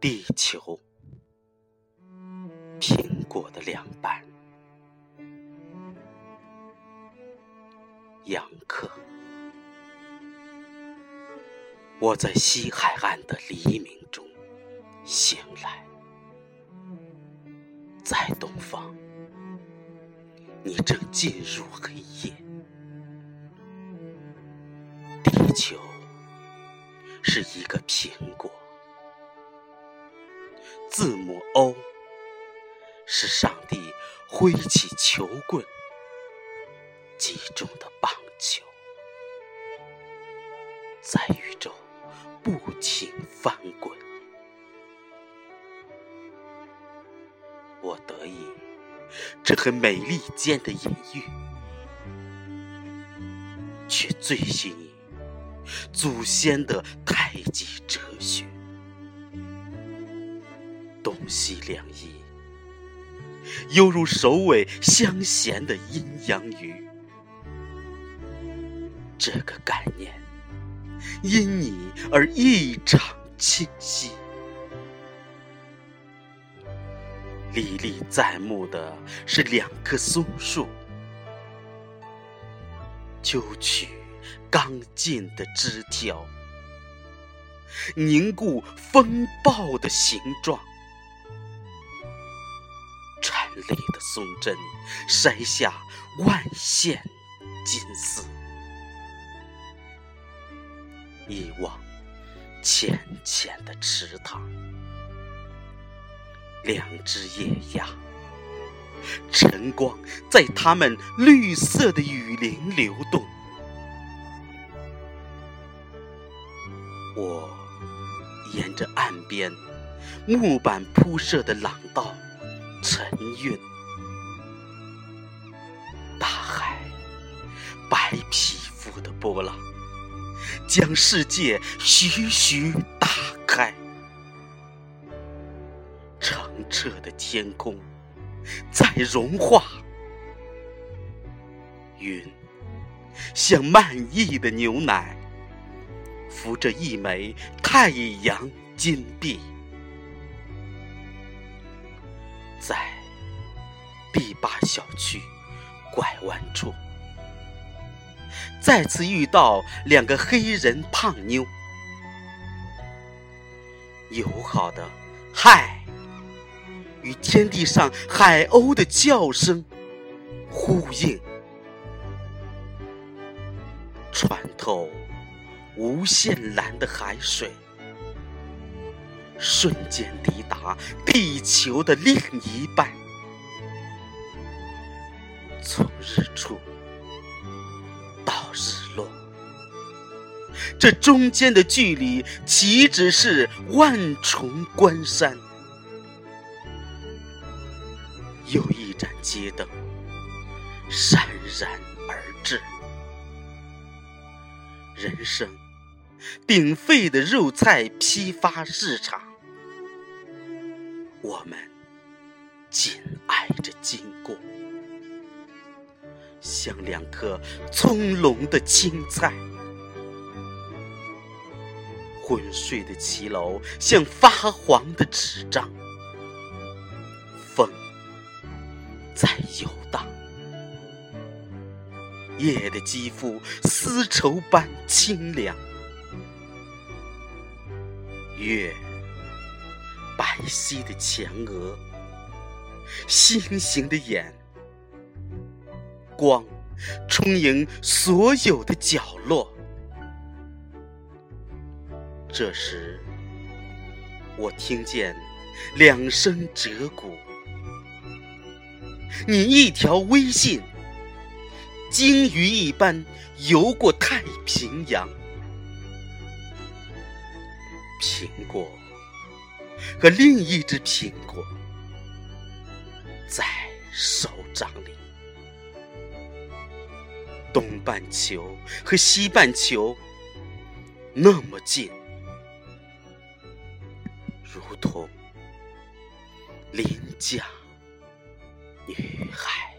地球，苹果的两半，杨克。我在西海岸的黎明中醒来，在东方，你正进入黑夜。地球是一个苹果。字母 O 是上帝挥起球棍击中的棒球，在宇宙不停翻滚。我得意这很美利坚的隐喻，却醉心于祖先的太极哲学。东西两翼，犹如首尾相衔的阴阳鱼。这个概念因你而异常清晰。历历在目的是两棵松树，揪取刚劲的枝条，凝固风暴的形状。里的松针筛下万线金丝，一望浅浅的池塘，两只野鸭，晨光在它们绿色的雨林流动。我沿着岸边木板铺设的廊道。沉韵，大海白皮肤的波浪，将世界徐徐打开。澄澈的天空在融化，云像漫溢的牛奶，扶着一枚太阳金币。在第八小区拐弯处，再次遇到两个黑人胖妞，友好的“嗨”与天地上海鸥的叫声呼应，穿透无限蓝的海水。瞬间抵达地球的另一半，从日出到日落，这中间的距离岂止是万重关山？有一盏街灯闪然而至，人生鼎沸的肉菜批发市场。我们紧挨着经过，像两颗葱茏的青菜；昏睡的骑楼像发黄的纸张，风在游荡，夜的肌肤丝绸般清凉，月。白皙的前额，星星的眼，光充盈所有的角落。这时，我听见两声折鼓。你一条微信，鲸鱼一般游过太平洋。苹果。和另一只苹果在手掌里，东半球和西半球那么近，如同邻家女孩。